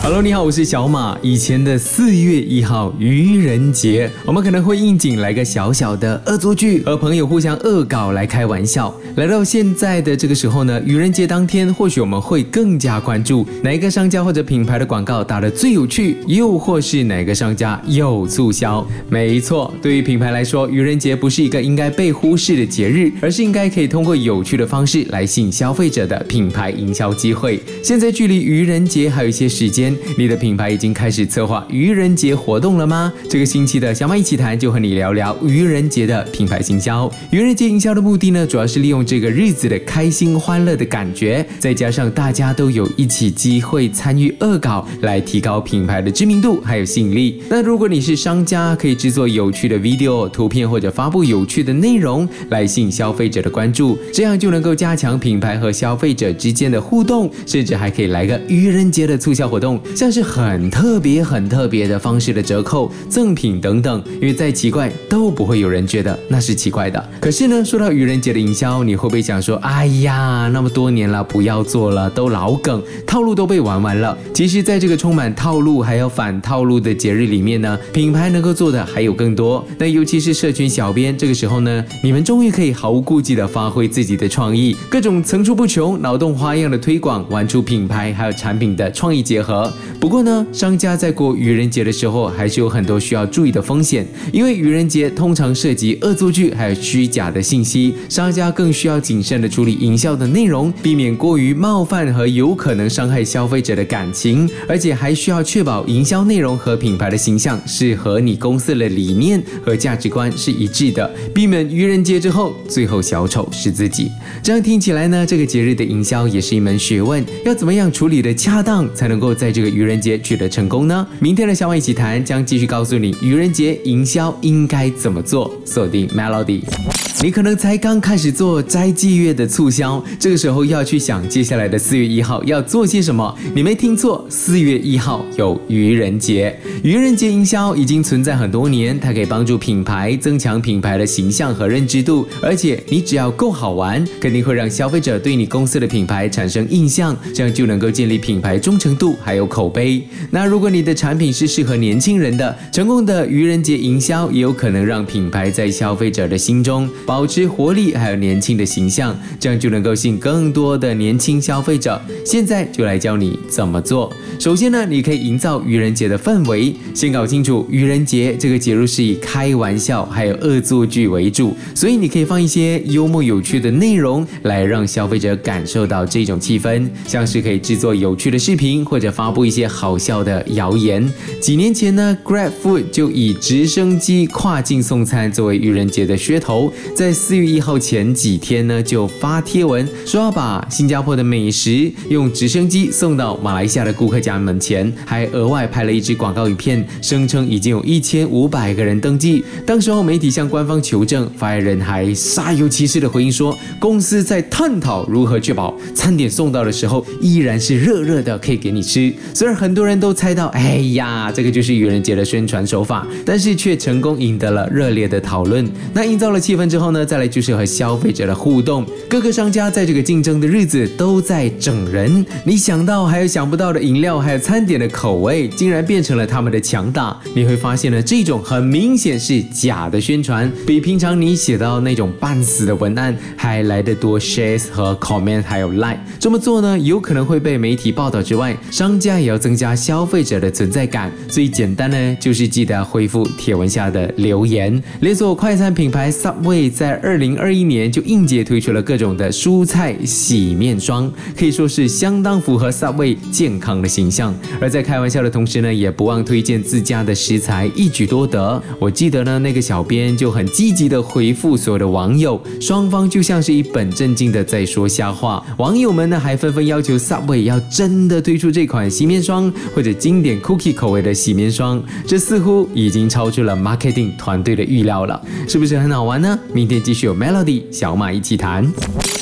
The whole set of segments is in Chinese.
Hello，你好，我是小马。以前的四月一号愚人节，我们可能会应景来个小小的恶作剧，和朋友互相恶搞来开玩笑。来到现在的这个时候呢，愚人节当天，或许我们会更加关注哪一个商家或者品牌的广告打得最有趣，又或是哪个商家有促销。没错，对于品牌来说，愚人节不是一个应该被忽视的节日，而是应该可以通过有趣的方式来吸引消费者的品牌营销机会。现在距离愚人节还有一些时间。你的品牌已经开始策划愚人节活动了吗？这个星期的小马一起谈就和你聊聊愚人节的品牌行销。愚人节营销的目的呢，主要是利用这个日子的开心欢乐的感觉，再加上大家都有一起机会参与恶搞，来提高品牌的知名度还有吸引力。那如果你是商家，可以制作有趣的 video 图片或者发布有趣的内容来吸引消费者的关注，这样就能够加强品牌和消费者之间的互动，甚至还可以来个愚人节的促销活动。像是很特别、很特别的方式的折扣、赠品等等，因为再奇怪都不会有人觉得那是奇怪的。可是呢，说到愚人节的营销，你会不会想说，哎呀，那么多年了，不要做了，都老梗，套路都被玩完了。其实，在这个充满套路还有反套路的节日里面呢，品牌能够做的还有更多。那尤其是社群小编，这个时候呢，你们终于可以毫无顾忌的发挥自己的创意，各种层出不穷、脑洞花样的推广，玩出品牌还有产品的创意结合。不过呢，商家在过愚人节的时候，还是有很多需要注意的风险，因为愚人节通常涉及恶作剧还有虚假的信息，商家更需要谨慎的处理营销的内容，避免过于冒犯和有可能伤害消费者的感情，而且还需要确保营销内容和品牌的形象是和你公司的理念和价值观是一致的，避免愚人节之后最后小丑是自己。这样听起来呢，这个节日的营销也是一门学问，要怎么样处理的恰当，才能够在这个愚人节取得成功呢？明天的小马一起谈将继续告诉你愚人节营销应该怎么做。锁定 Melody。你可能才刚开始做斋祭月的促销，这个时候要去想接下来的四月一号要做些什么。你没听错，四月一号有愚人节。愚人节营销已经存在很多年，它可以帮助品牌增强品牌的形象和认知度，而且你只要够好玩，肯定会让消费者对你公司的品牌产生印象，这样就能够建立品牌忠诚度还有口碑。那如果你的产品是适合年轻人的，成功的愚人节营销也有可能让品牌在消费者的心中。保持活力，还有年轻的形象，这样就能够吸引更多的年轻消费者。现在就来教你怎么做。首先呢，你可以营造愚人节的氛围，先搞清楚愚人节这个节日是以开玩笑还有恶作剧为主，所以你可以放一些幽默有趣的内容来让消费者感受到这种气氛，像是可以制作有趣的视频或者发布一些好笑的谣言。几年前呢，Grab Food 就以直升机跨境送餐作为愚人节的噱头。在四月一号前几天呢，就发贴文说要把新加坡的美食用直升机送到马来西亚的顾客家门前，还额外拍了一支广告影片，声称已经有一千五百个人登记。当时候媒体向官方求证，发言人还煞有其事的回应说，公司在探讨如何确保餐点送到的时候依然是热热的，可以给你吃。虽然很多人都猜到，哎呀，这个就是愚人节的宣传手法，但是却成功赢得了热烈的讨论。那营造了气氛之后后呢？再来就是和消费者的互动，各个商家在这个竞争的日子都在整人，你想到还有想不到的饮料，还有餐点的口味，竟然变成了他们的强大。你会发现呢，这种很明显是假的宣传，比平常你写到那种半死的文案还来得多 shares 和 comment 还有 like。这么做呢，有可能会被媒体报道之外，商家也要增加消费者的存在感。最简单呢，就是记得回复帖文下的留言。连锁快餐品牌 Subway 在二零二一年就应节推出了各种的蔬菜洗面霜，可以说是相当符合 Subway 健康的形象。而在开玩笑的同时呢，也不忘推荐自家的食材，一举多得。我记得呢，那个小编就很积极的回复所有的网友，双方就像是一本正经的在说瞎话。网友们呢还纷纷要求 Subway 要真的推出这款洗面霜，或者经典 Cookie 口味的洗面霜，这似乎已经超出了 marketing 团队的预料了，是不是很好玩呢？明今天继续有 Melody 小马一起弹。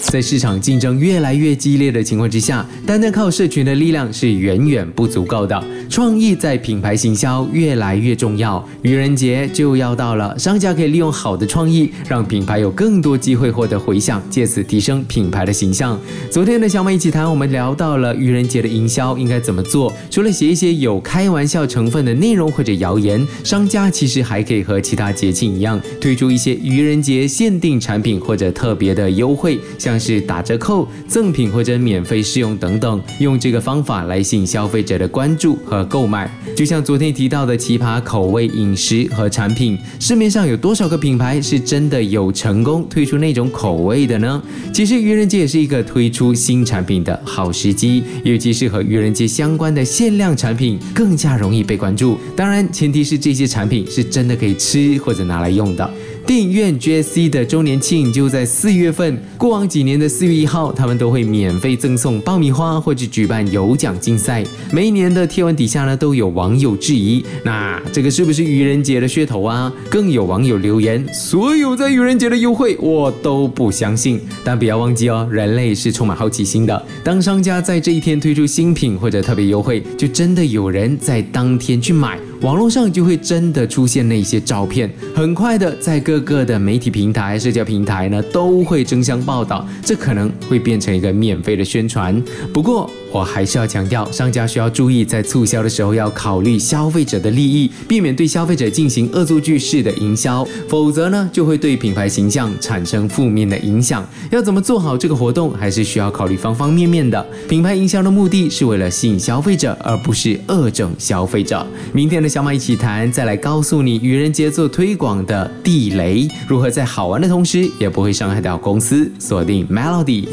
在市场竞争越来越激烈的情况之下，单单靠社群的力量是远远不足够的。创意在品牌行销越来越重要。愚人节就要到了，商家可以利用好的创意，让品牌有更多机会获得回响，借此提升品牌的形象。昨天的小马一起谈，我们聊到了愚人节的营销应该怎么做。除了写一些有开玩笑成分的内容或者谣言，商家其实还可以和其他节庆一样，推出一些愚人节限定产品或者特别的优惠，像是打折扣、赠品或者免费试用等等，用这个方法来吸引消费者的关注和。和购买，就像昨天提到的奇葩口味饮食和产品，市面上有多少个品牌是真的有成功推出那种口味的呢？其实愚人节也是一个推出新产品的好时机，尤其是和愚人节相关的限量产品更加容易被关注。当然，前提是这些产品是真的可以吃或者拿来用的。电影院 JC 的周年庆就在四月份。过往几年的四月一号，他们都会免费赠送爆米花或者举办有奖竞赛。每一年的贴文底下呢，都有网友质疑：那这个是不是愚人节的噱头啊？更有网友留言：所有在愚人节的优惠我都不相信。但不要忘记哦，人类是充满好奇心的。当商家在这一天推出新品或者特别优惠，就真的有人在当天去买。网络上就会真的出现那些照片，很快的在各个的媒体平台、社交平台呢都会争相报道，这可能会变成一个免费的宣传。不过，我还是要强调，商家需要注意，在促销的时候要考虑消费者的利益，避免对消费者进行恶作剧式的营销，否则呢，就会对品牌形象产生负面的影响。要怎么做好这个活动，还是需要考虑方方面面的。品牌营销的目的是为了吸引消费者，而不是恶整消费者。明天的小马一起谈，再来告诉你愚人节做推广的地雷，如何在好玩的同时，也不会伤害到公司。锁定 Melody。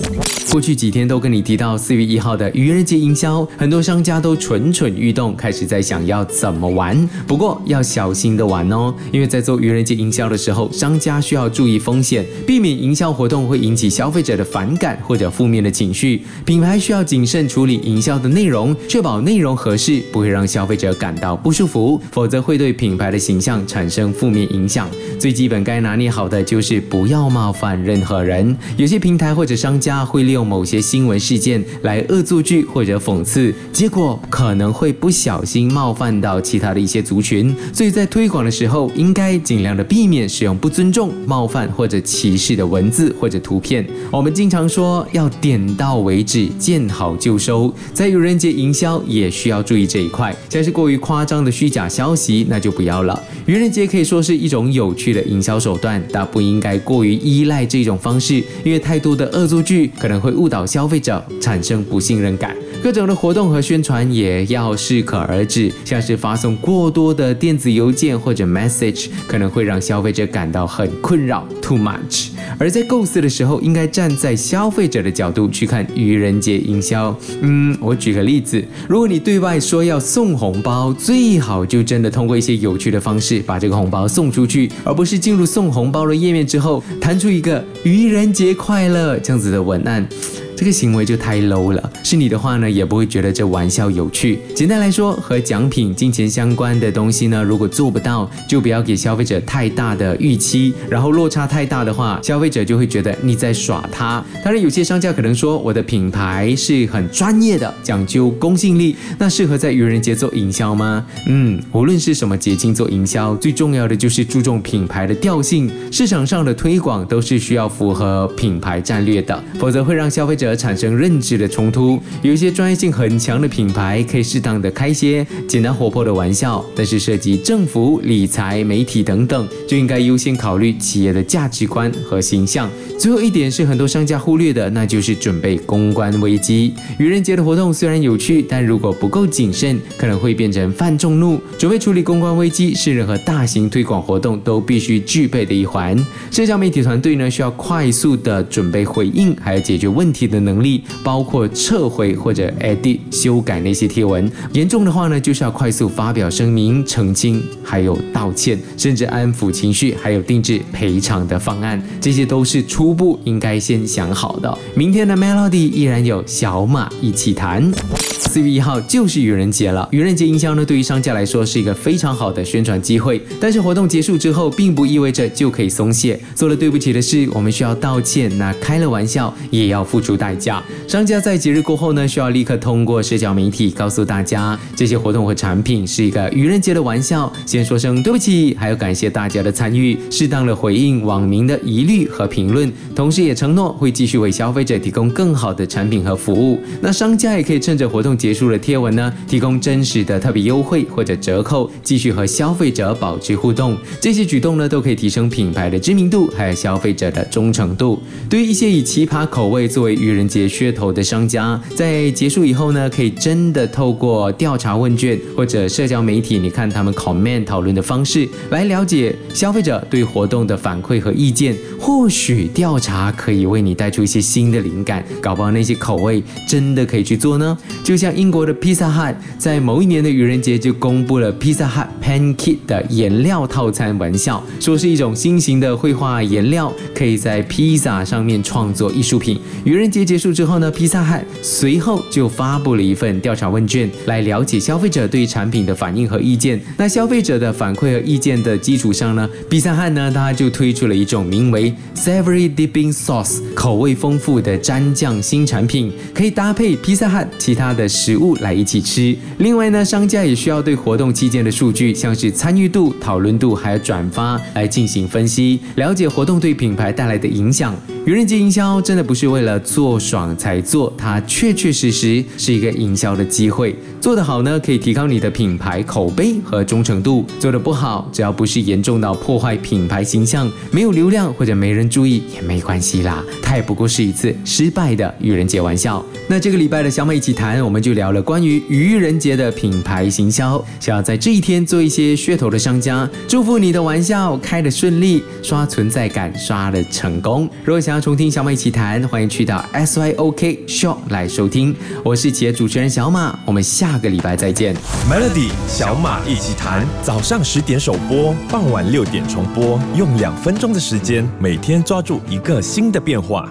过去几天都跟你提到四月一号的愚愚人节营销，很多商家都蠢蠢欲动，开始在想要怎么玩。不过要小心的玩哦，因为在做愚人节营销的时候，商家需要注意风险，避免营销活动会引起消费者的反感或者负面的情绪。品牌需要谨慎处理营销的内容，确保内容合适，不会让消费者感到不舒服，否则会对品牌的形象产生负面影响。最基本该拿捏好的就是不要冒犯任何人。有些平台或者商家会利用。某些新闻事件来恶作剧或者讽刺，结果可能会不小心冒犯到其他的一些族群，所以在推广的时候应该尽量的避免使用不尊重、冒犯或者歧视的文字或者图片。我们经常说要点到为止，见好就收，在愚人节营销也需要注意这一块。像是过于夸张的虚假消息，那就不要了。愚人节可以说是一种有趣的营销手段，但不应该过于依赖这种方式，因为太多的恶作剧可能会。误导消费者，产生不信任感。各种的活动和宣传也要适可而止，像是发送过多的电子邮件或者 message，可能会让消费者感到很困扰，too much。而在构思的时候，应该站在消费者的角度去看愚人节营销。嗯，我举个例子，如果你对外说要送红包，最好就真的通过一些有趣的方式把这个红包送出去，而不是进入送红包的页面之后弹出一个愚人节快乐这样子的文案。这个行为就太 low 了。是你的话呢，也不会觉得这玩笑有趣。简单来说，和奖品、金钱相关的东西呢，如果做不到，就不要给消费者太大的预期。然后落差太大的话，消费者就会觉得你在耍他。当然，有些商家可能说，我的品牌是很专业的，讲究公信力，那适合在愚人节做营销吗？嗯，无论是什么节庆做营销，最重要的就是注重品牌的调性。市场上的推广都是需要符合品牌战略的，否则会让消费者。产生认知的冲突，有一些专业性很强的品牌可以适当的开些简单活泼的玩笑，但是涉及政府、理财、媒体等等，就应该优先考虑企业的价值观和形象。最后一点是很多商家忽略的，那就是准备公关危机。愚人节的活动虽然有趣，但如果不够谨慎，可能会变成犯众怒。准备处理公关危机是任何大型推广活动都必须具备的一环。社交媒体团队呢，需要快速的准备回应，还要解决问题。的能力包括撤回或者 edit 修改那些贴文，严重的话呢，就是要快速发表声明澄清，还有道歉，甚至安抚情绪，还有定制赔偿的方案，这些都是初步应该先想好的。明天的 Melody 依然有小马一起谈。四月一号就是愚人节了，愚人节营销呢，对于商家来说是一个非常好的宣传机会。但是活动结束之后，并不意味着就可以松懈。做了对不起的事，我们需要道歉。那开了玩笑，也要付出代价。商家在节日过后呢，需要立刻通过社交媒体告诉大家，这些活动和产品是一个愚人节的玩笑，先说声对不起，还要感谢大家的参与，适当的回应网民的疑虑和评论，同时也承诺会继续为消费者提供更好的产品和服务。那商家也可以趁着活动。结束了贴文呢，提供真实的特别优惠或者折扣，继续和消费者保持互动。这些举动呢，都可以提升品牌的知名度，还有消费者的忠诚度。对于一些以奇葩口味作为愚人节噱头的商家，在结束以后呢，可以真的透过调查问卷或者社交媒体，你看他们 comment 讨论的方式，来了解消费者对活动的反馈和意见。或许调查可以为你带出一些新的灵感，搞不好那些口味真的可以去做呢。就像英国的 Pizza Hut 在某一年的愚人节就公布了 Pizza Hut Pen Kit 的颜料套餐玩笑，说是一种新型的绘画颜料，可以在披萨上面创作艺术品。愚人节结束之后呢披萨汉随后就发布了一份调查问卷，来了解消费者对产品的反应和意见。那消费者的反馈和意见的基础上呢披萨汉呢，它就推出了一种名为 Savory Dipping Sauce 口味丰富的蘸酱新产品，可以搭配披萨汉其他的食物来一起吃。另外呢，商家也需要对活动期间的数据，像是参与度、讨论度还有转发来进行分析，了解活动对品牌带来的影响。愚人节营销真的不是为了做爽才做，它确确实实是一个营销的机会。做得好呢，可以提高你的品牌口碑和忠诚度；做得不好，只要不是严重到破坏品牌形象，没有流量或者没人注意也没关系啦。它也不过是一次失败的愚人节玩笑。那这个礼拜的小美一起谈，我们就聊了关于愚人节的品牌行销。想要在这一天做一些噱头的商家，祝福你的玩笑开得顺利，刷存在感刷的成功。如果想想要重听小马一起谈，欢迎去到 S Y O K Show 来收听。我是企业主持人小马，我们下个礼拜再见。Melody 小马一起谈，早上十点首播，傍晚六点重播，用两分钟的时间，每天抓住一个新的变化。